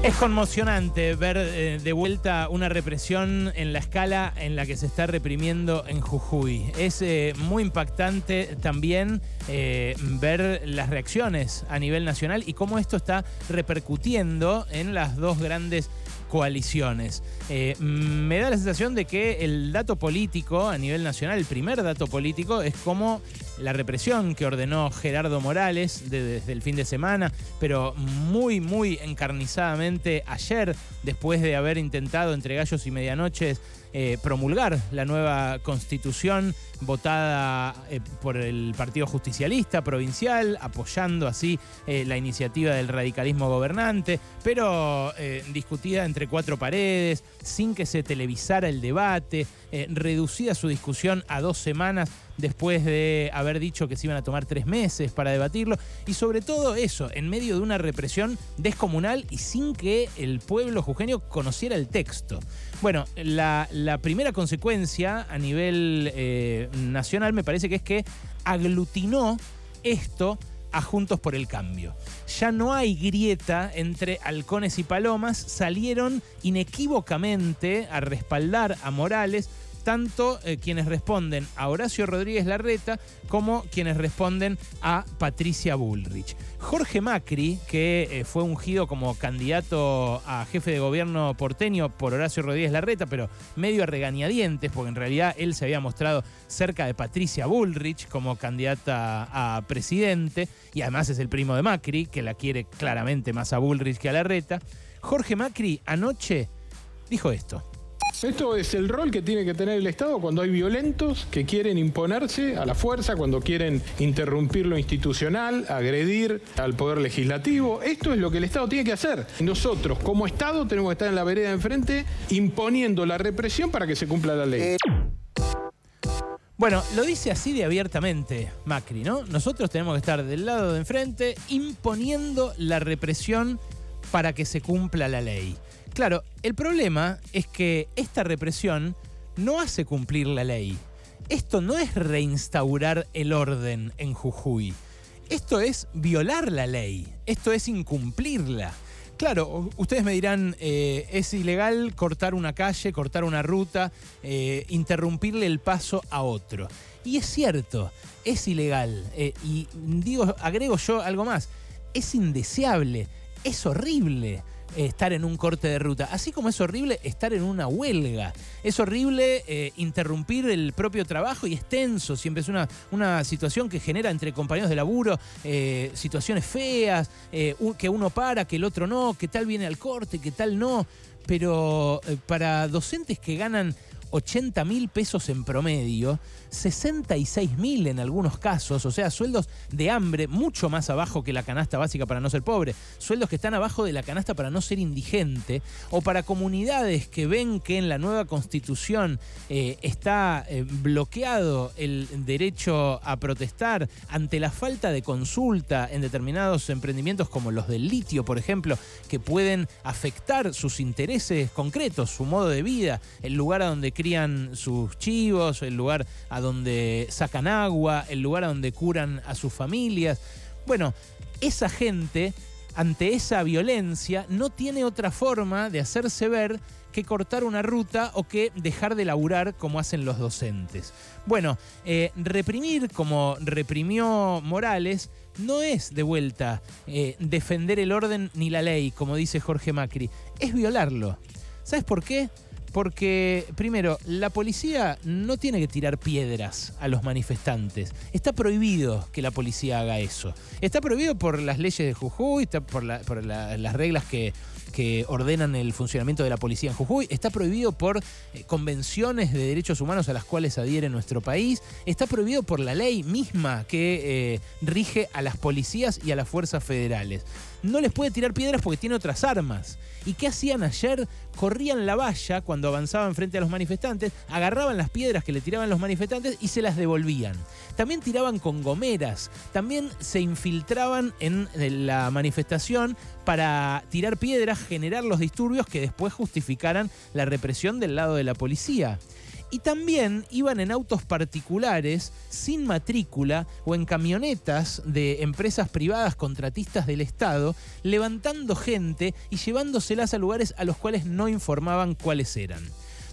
Es conmocionante ver eh, de vuelta una represión en la escala en la que se está reprimiendo en Jujuy. Es eh, muy impactante también eh, ver las reacciones a nivel nacional y cómo esto está repercutiendo en las dos grandes coaliciones. Eh, me da la sensación de que el dato político a nivel nacional, el primer dato político, es como la represión que ordenó Gerardo Morales desde el fin de semana, pero muy, muy encarnizadamente ayer, después de haber intentado entre gallos y medianoches eh, promulgar la nueva constitución votada eh, por el Partido Justicialista Provincial, apoyando así la iniciativa del radicalismo gobernante, pero discutida entre cuatro paredes, sin que se televisara el debate, reducida su discusión a dos semanas después de haber dicho que se iban a tomar tres meses para debatirlo, y sobre todo eso, en medio de una represión descomunal y sin que el pueblo jujeño conociera el texto. Bueno, la, primera consecuencia a nivel eh, nacional me parece que es que aglutinó esto a Juntos por el Cambio. Ya no hay grieta entre halcones y palomas, salieron inequívocamente a respaldar a Morales tanto eh, quienes responden a Horacio Rodríguez Larreta como quienes responden a Patricia Bullrich. Jorge Macri, que eh, fue ungido como candidato a jefe de gobierno porteño por Horacio Rodríguez Larreta, pero medio a regañadientes, porque en realidad él se había mostrado cerca de Patricia Bullrich como candidata a presidente, y además es el primo de Macri, que la quiere claramente más a Bullrich que a Larreta. Jorge Macri anoche dijo esto. Esto es el rol que tiene que tener el Estado cuando hay violentos que quieren imponerse a la fuerza, cuando quieren interrumpir lo institucional, agredir al poder legislativo. Esto es lo que el Estado tiene que hacer. Nosotros, como Estado, tenemos que estar en la vereda de enfrente imponiendo la represión para que se cumpla la ley. Bueno, lo dice así de abiertamente Macri, ¿no? Nosotros tenemos que estar del lado de enfrente imponiendo la represión para que se cumpla la ley. Claro, el problema es que esta represión no hace cumplir la ley. Esto no es reinstaurar el orden en Jujuy. Esto es violar la ley. Esto es incumplirla. Claro, ustedes me dirán, eh, es ilegal cortar una calle, cortar una ruta, eh, interrumpirle el paso a otro. Y es cierto, es ilegal. Eh, y digo, agrego yo algo más, es indeseable, es horrible estar en un corte de ruta, así como es horrible estar en una huelga. Es horrible eh, interrumpir el propio trabajo y es tenso, siempre es una, una situación que genera entre compañeros de laburo eh, situaciones feas, eh, que uno para, que el otro no, que tal viene al corte, que tal no. Pero para docentes que ganan 80 mil pesos en promedio, 66 mil en algunos casos, o sea, sueldos de hambre mucho más abajo que la canasta básica para no ser pobre, sueldos que están abajo de la canasta para no ser indigente, o para comunidades que ven que en la nueva constitución eh, está eh, bloqueado el derecho a protestar ante la falta de consulta en determinados emprendimientos como los del litio, por ejemplo, que pueden afectar sus intereses concretos, su modo de vida, el lugar a donde crían sus chivos, el lugar a donde sacan agua, el lugar a donde curan a sus familias. Bueno, esa gente ante esa violencia no tiene otra forma de hacerse ver que cortar una ruta o que dejar de laburar como hacen los docentes. Bueno, eh, reprimir como reprimió Morales no es de vuelta eh, defender el orden ni la ley, como dice Jorge Macri, es violarlo. ¿Sabes por qué? Porque, primero, la policía no tiene que tirar piedras a los manifestantes. Está prohibido que la policía haga eso. Está prohibido por las leyes de Jujuy, está por, las reglas que, ordenan el funcionamiento de la policía en Jujuy. Está prohibido por eh, convenciones de derechos humanos a las cuales adhiere nuestro país. Está prohibido por la ley misma que eh, rige a las policías y a las fuerzas federales no les puede tirar piedras porque tiene otras armas. ¿Y qué hacían ayer? Corrían la valla cuando avanzaban frente a los manifestantes, agarraban las piedras que le tiraban los manifestantes y se las devolvían. También tiraban con gomeras, también se infiltraban en la manifestación para tirar piedras, generar los disturbios que después justificaran la represión del lado de la policía. y también iban en autos particulares, sin matrícula o en camionetas de empresas privadas contratistas del Estado, levantando gente y llevándoselas a lugares a los cuales no informaban cuáles eran.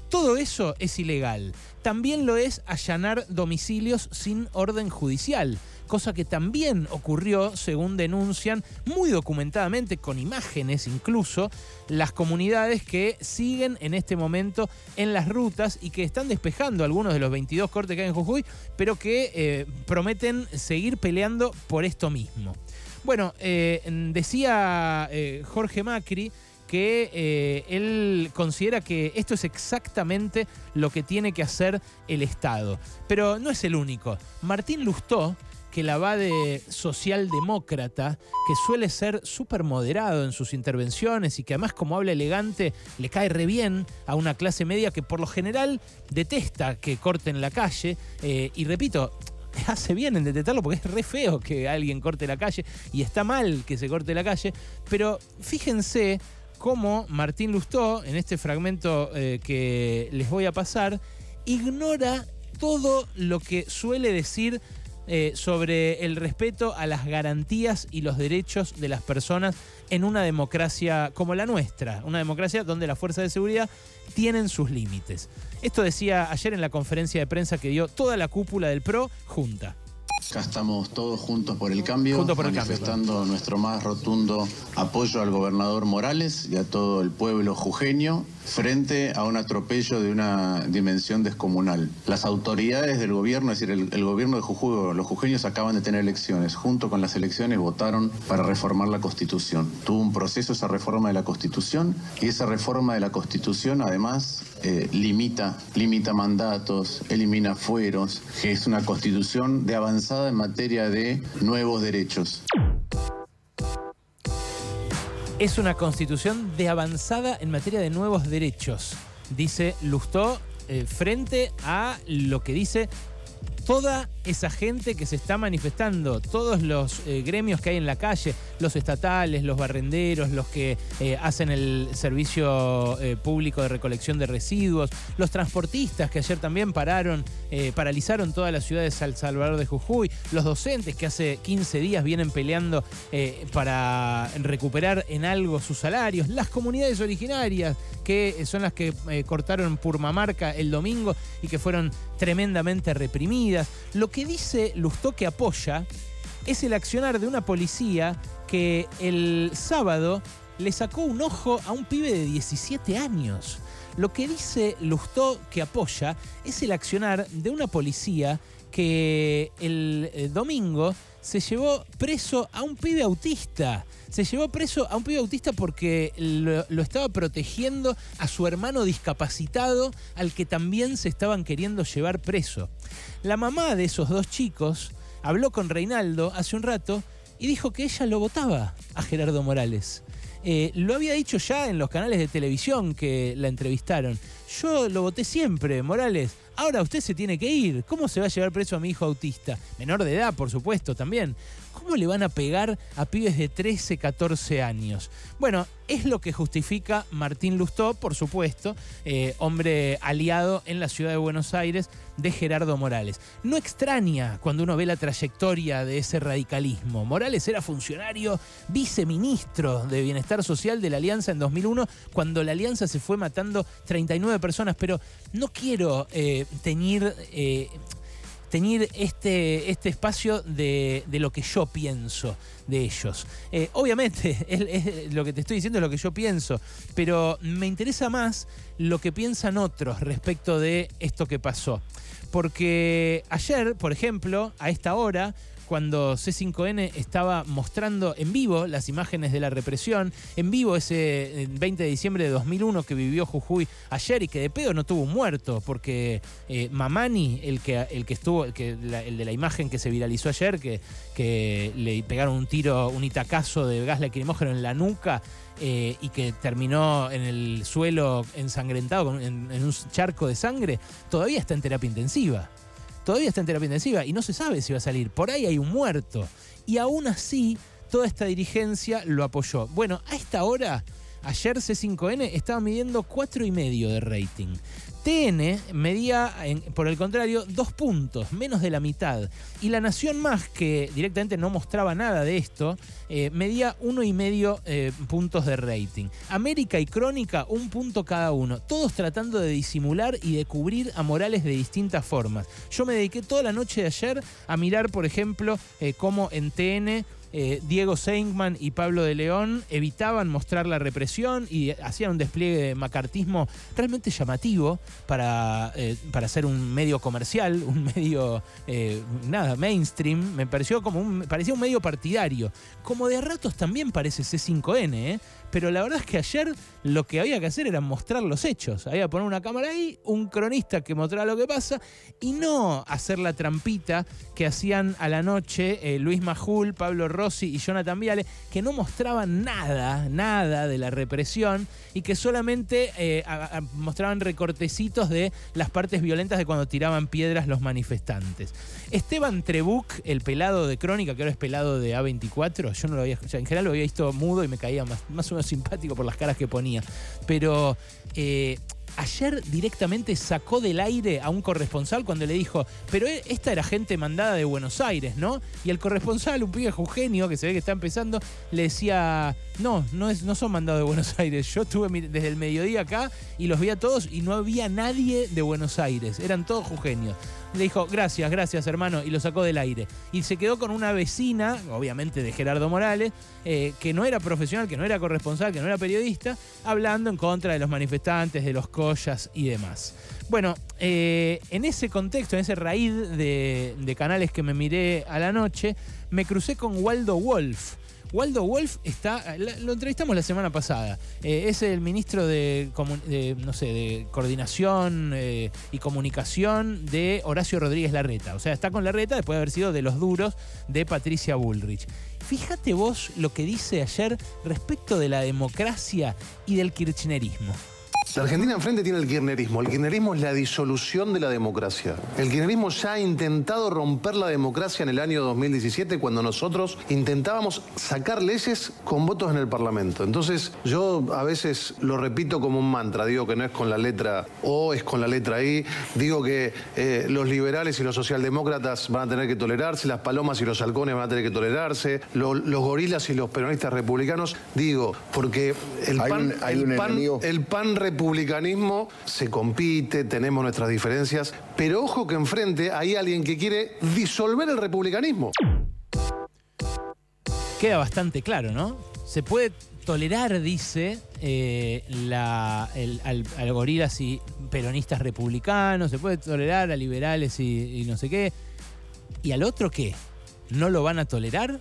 Todo eso es ilegal. También lo es allanar domicilios sin orden judicial, cosa que también ocurrió, según denuncian muy documentadamente, con imágenes incluso, las comunidades que siguen en este momento en las rutas y que están despejando algunos de los 22 cortes que hay en Jujuy, pero que eh, prometen seguir peleando por esto mismo. Bueno, eh, decía eh, Jorge Macri, que él considera que esto es exactamente lo que tiene que hacer el Estado. Pero no es el único. Martín Lustó, que la va de socialdemócrata, que suele ser súper moderado en sus intervenciones y que además como habla elegante le cae re bien a una clase media que por lo general detesta que corten la calle. Eh, y repito, hace bien en detectarlo porque es re feo que alguien corte la calle y está mal que se corte la calle. Pero fíjense cómo Martín Lustó, en este fragmento eh, que les voy a pasar, ignora todo lo que suele decir eh, sobre el respeto a las garantías y los derechos de las personas en una democracia como la nuestra, una democracia donde las fuerzas de seguridad tienen sus límites. Esto decía ayer en la conferencia de prensa que dio toda la cúpula del PRO junta. Acá estamos todos juntos por el cambio, manifestando nuestro más rotundo apoyo al gobernador Morales y a todo el pueblo jujeño frente a un atropello de una dimensión descomunal. Las autoridades del gobierno, es decir, el, gobierno de Jujuy, los jujeños acaban de tener elecciones. Junto con las elecciones votaron para reformar la Constitución. Tuvo un proceso esa reforma de la Constitución y esa reforma de la Constitución además eh, limita, limita mandatos, elimina fueros, que es una Constitución de avanzada en materia de nuevos derechos es una constitución de avanzada en materia de nuevos derechos, dice Lustó, eh, frente a lo que dice toda esa gente que se está manifestando, todos los eh, gremios que hay en la calle, los estatales, los barrenderos, los que eh, hacen el servicio eh, público de recolección de residuos, los transportistas que ayer también pararon, paralizaron toda la ciudad de Salvador de Jujuy, los docentes que hace 15 días vienen peleando para recuperar en algo sus salarios, las comunidades originarias que son las que cortaron Purmamarca el domingo y que fueron tremendamente reprimidas. Lo que dice Lustó que apoya es el accionar de una policía que el sábado le sacó un ojo a un pibe de 17 años. Lo que dice Lustó que apoya es el accionar de una policía que el eh, domingo se llevó preso a un pibe autista. Se llevó preso a un pibe autista porque lo, estaba protegiendo a su hermano discapacitado al que también se estaban queriendo llevar preso. La mamá de esos dos chicos habló con Reinaldo hace un rato y dijo que ella lo votaba a Gerardo Morales. Eh, lo había dicho ya en los canales de televisión que la entrevistaron. Yo lo voté siempre, Morales. Ahora usted se tiene que ir. ¿Cómo se va a llevar preso a mi hijo autista? Menor de edad, por supuesto, también. ¿Cómo le van a pegar a pibes de 13, 14 años? Bueno, es lo que justifica Martín Lustó, por supuesto, eh, hombre aliado en la ciudad de Buenos Aires de Gerardo Morales. No extraña cuando uno ve la trayectoria de ese radicalismo. Morales era funcionario viceministro de Bienestar Social de la Alianza en 2001, cuando la Alianza se fue matando 39 personas, pero no quiero eh, teñir... Eh, tener este, este espacio de, lo que yo pienso de ellos. Eh, obviamente, lo que te estoy diciendo es lo que yo pienso, pero me interesa más lo que piensan otros respecto de esto que pasó. Porque ayer, por ejemplo, a esta hora, cuando C5N estaba mostrando en vivo las imágenes de la represión, en vivo ese 20 de diciembre de 2001 que vivió Jujuy ayer y que de pedo no tuvo un muerto, porque eh, Mamani, el que, el que estuvo, el, que, el de la imagen que se viralizó ayer, que, que le pegaron un tiro, un itacazo de gas lacrimógeno en la nuca, eh, y que terminó en el suelo ensangrentado en, un charco de sangre, todavía está en terapia intensiva todavía está en terapia intensiva y no se sabe si va a salir. Por ahí hay un muerto. Y aún así, toda esta dirigencia lo apoyó. Bueno, a esta hora Ayer C5N estaba midiendo 4,5 de rating. TN medía, por el contrario, dos puntos, menos de la mitad. Y La Nación Más, que directamente no mostraba nada de esto, eh, medía uno y medio eh, puntos de rating. América y Crónica, un punto cada uno. Todos tratando de disimular y de cubrir a Morales de distintas formas. Yo me dediqué toda la noche de ayer a mirar, por ejemplo, eh, cómo en TN eh, Diego Seingman y Pablo de León evitaban mostrar la represión y hacían un despliegue de macartismo realmente llamativo para, eh, para ser un medio comercial, un medio, eh, nada, mainstream. Me pareció como un, parecía un medio partidario. Como de ratos también parece C5N, ¿eh? Pero la verdad es que ayer lo que había que hacer era mostrar los hechos. Había que poner una cámara ahí, un cronista que mostrara lo que pasa y no hacer la trampita que hacían a la noche eh, Luis Majul, Pablo Rossi y Jonathan Viale, que no mostraban nada, nada de la represión y que solamente eh, mostraban recortecitos de las partes violentas de cuando tiraban piedras los manifestantes. Esteban Trebuc, el pelado de Crónica, que ahora es pelado de A24, yo no lo había, en general lo había visto mudo y me caía más, más o menos simpático por las caras que ponía. Pero eh, ayer directamente sacó del aire a un corresponsal cuando le dijo, pero e, esta era gente mandada de Buenos Aires, ¿no? Y el corresponsal, un pibe Eugenio, que se ve que está empezando, le decía, no, no, es, no son mandados de Buenos Aires. Yo estuve desde el mediodía acá y los vi a todos y no había nadie de Buenos Aires, eran todos Eugenios le dijo, gracias, gracias hermano, y lo sacó del aire. Y se quedó con una vecina, obviamente de Gerardo Morales, eh, que no era profesional, que no era corresponsal, que no era periodista, hablando en contra de los manifestantes, de los collas y demás. Bueno, eh, en ese contexto, en ese raíz de canales que me miré a la noche, me crucé con Waldo Wolf Waldo Wolf está, lo entrevistamos la semana pasada, eh, es el ministro de, no sé, de coordinación eh, y comunicación de Horacio Rodríguez Larreta. O sea, está con Larreta después de haber sido de los duros de Patricia Bullrich. Fíjate vos lo que dice ayer respecto de la democracia y del kirchnerismo. La Argentina enfrente tiene el kirchnerismo. El kirchnerismo es la disolución de la democracia. El kirchnerismo ya ha intentado romper la democracia en el año 2017 cuando nosotros intentábamos sacar leyes con votos en el Parlamento. Entonces yo a veces lo repito como un mantra. Digo que no es con la letra O, es con la letra I. Digo que eh, los liberales y los socialdemócratas van a tener que tolerarse, las palomas y los halcones van a tener que tolerarse, los gorilas y los peronistas republicanos. Digo, porque el pan, el, pan el pan republicano republicanismo se compite, tenemos nuestras diferencias, pero ojo que enfrente hay alguien que quiere disolver el republicanismo. Queda bastante claro, ¿no? Se puede tolerar, dice, eh, al, gorilas y peronistas republicanos, se puede tolerar a liberales y, y no sé qué. ¿Y al otro qué? ¿No lo van a tolerar?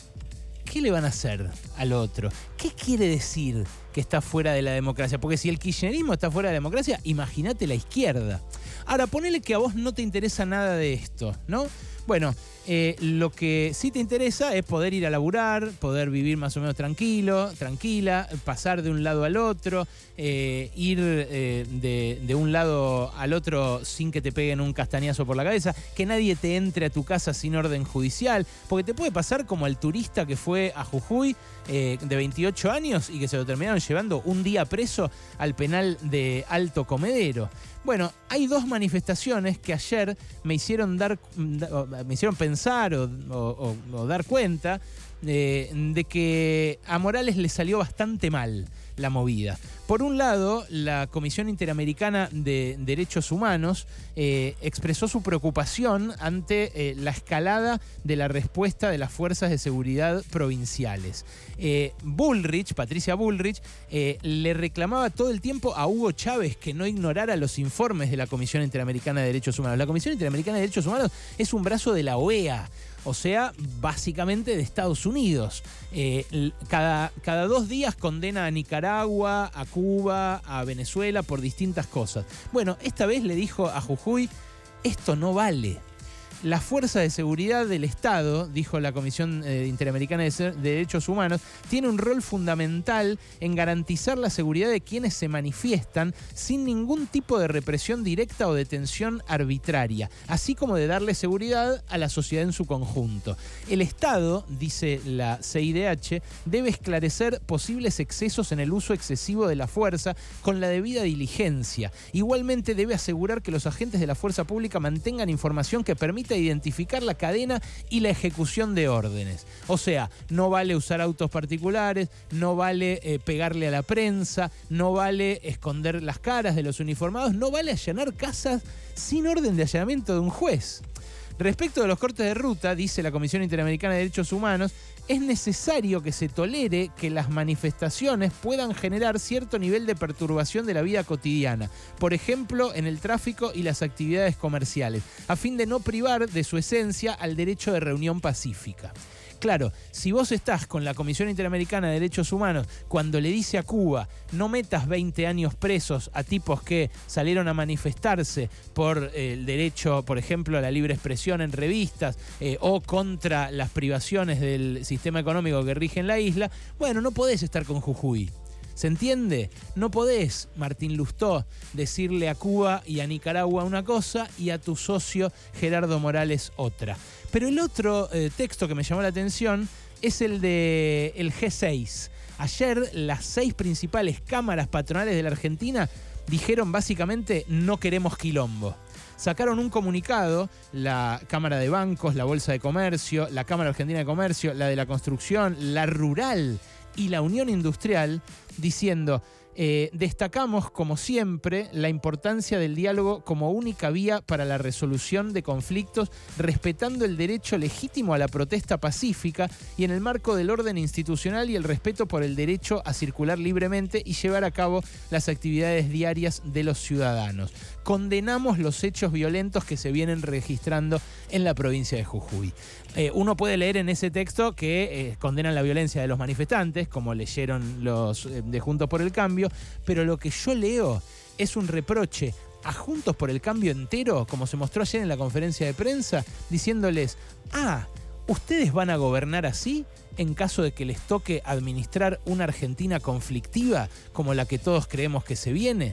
¿Qué le van a hacer al otro? ¿Qué quiere decir que está fuera de la democracia? Porque si el kirchnerismo está fuera de la democracia, imagínate la izquierda. Ahora, ponele que a vos no te interesa nada de esto, ¿no? Bueno, eh, lo que sí te interesa es poder ir a laburar, poder vivir más o menos tranquilo, tranquila, pasar de un lado al otro, eh, ir eh, de, de, un lado al otro sin que te peguen un castañazo por la cabeza, que nadie te entre a tu casa sin orden judicial, porque te puede pasar como al turista que fue a Jujuy de 28 años y que se lo terminaron llevando un día preso al penal de Alto Comedero. Bueno, hay dos manifestaciones que ayer me hicieron dar, me hicieron pensar o, dar cuenta eh, de que a Morales le salió bastante mal la movida. Por un lado, la Comisión Interamericana de Derechos Humanos eh, expresó su preocupación ante eh, la escalada de la respuesta de las fuerzas de seguridad provinciales. Eh, Bullrich, Patricia Bullrich, le reclamaba todo el tiempo a Hugo Chávez que no ignorara los informes de la Comisión Interamericana de Derechos Humanos. La Comisión Interamericana de Derechos Humanos es un brazo de la OEA o sea, básicamente de Estados Unidos. Eh, cada, cada dos días condena a Nicaragua, a Cuba, a Venezuela por distintas cosas. Bueno, esta vez le dijo a Jujuy, esto no vale. La fuerza de seguridad del Estado, dijo la Comisión eh, Interamericana de Derechos Humanos, tiene un rol fundamental en garantizar la seguridad de quienes se manifiestan sin ningún tipo de represión directa o detención arbitraria, así como de darle seguridad a la sociedad en su conjunto. El Estado, dice la CIDH, debe esclarecer posibles excesos en el uso excesivo de la fuerza con la debida diligencia. Igualmente debe asegurar que los agentes de la fuerza pública mantengan información que identificar la cadena y la ejecución de órdenes. O sea, no vale usar autos particulares, no vale eh, pegarle a la prensa, no vale esconder las caras de los uniformados, no vale allanar casas sin orden de allanamiento de un juez. Respecto de los cortes de ruta, dice la Comisión Interamericana de Derechos Humanos, es necesario que se tolere que las manifestaciones puedan generar cierto nivel de perturbación de la vida cotidiana, por ejemplo, en el tráfico y las actividades comerciales, a fin de no privar de su esencia al derecho de reunión pacífica. Claro, si vos estás con la Comisión Interamericana de Derechos Humanos cuando le dice a Cuba no metas 20 años presos a tipos que salieron a manifestarse por eh, el derecho, por ejemplo, a la libre expresión en revistas eh, o contra las privaciones del sistema económico que rige en la isla, bueno, no podés estar con Jujuy. ¿Se entiende? No podés, Martín Lustó, decirle a Cuba y a Nicaragua una cosa y a tu socio Gerardo Morales otra. Pero el otro eh, texto que me llamó la atención es el de el G6. Ayer las seis principales cámaras patronales de la Argentina dijeron básicamente no queremos quilombo sacaron un comunicado, la Cámara de Bancos, la Bolsa de Comercio, la Cámara Argentina de Comercio, la de la Construcción, la Rural y la Unión Industrial, diciendo, eh, destacamos, como siempre, la importancia del diálogo como única vía para la resolución de conflictos, respetando el derecho legítimo a la protesta pacífica y en el marco del orden institucional y el respeto por el derecho a circular libremente y llevar a cabo las actividades diarias de los ciudadanos. Condenamos los hechos violentos que se vienen registrando en la provincia de Jujuy. Eh, uno puede leer en ese texto que eh, condenan la violencia de los manifestantes, como leyeron los de Juntos por el Cambio, pero lo que yo leo es un reproche a Juntos por el Cambio entero, como se mostró ayer en la conferencia de prensa, diciéndoles, ah, ¿ustedes van a gobernar así en caso de que les toque administrar una Argentina conflictiva como la que todos creemos que se viene?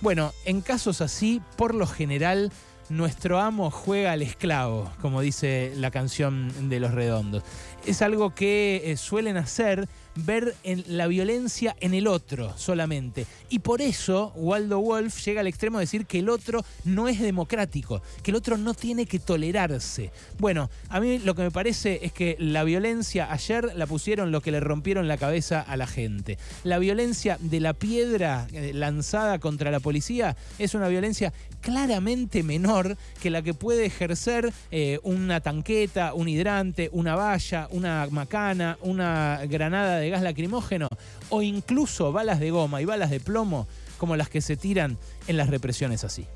Bueno, en casos así, por lo general, nuestro amo juega al esclavo, como dice la canción de Los Redondos. Es algo que eh, suelen hacer ver en la violencia en el otro solamente. Y por eso Waldo Wolf llega al extremo de decir que el otro no es democrático, que el otro no tiene que tolerarse. Bueno, a mí lo que me parece es que la violencia ayer la pusieron lo que le rompieron la cabeza a la gente. La violencia de la piedra eh, lanzada contra la policía es una violencia claramente menor que la que puede ejercer eh, una tanqueta, un hidrante, una valla, una macana, una granada de gas lacrimógeno o incluso balas de goma y balas de plomo como las que se tiran en las represiones así.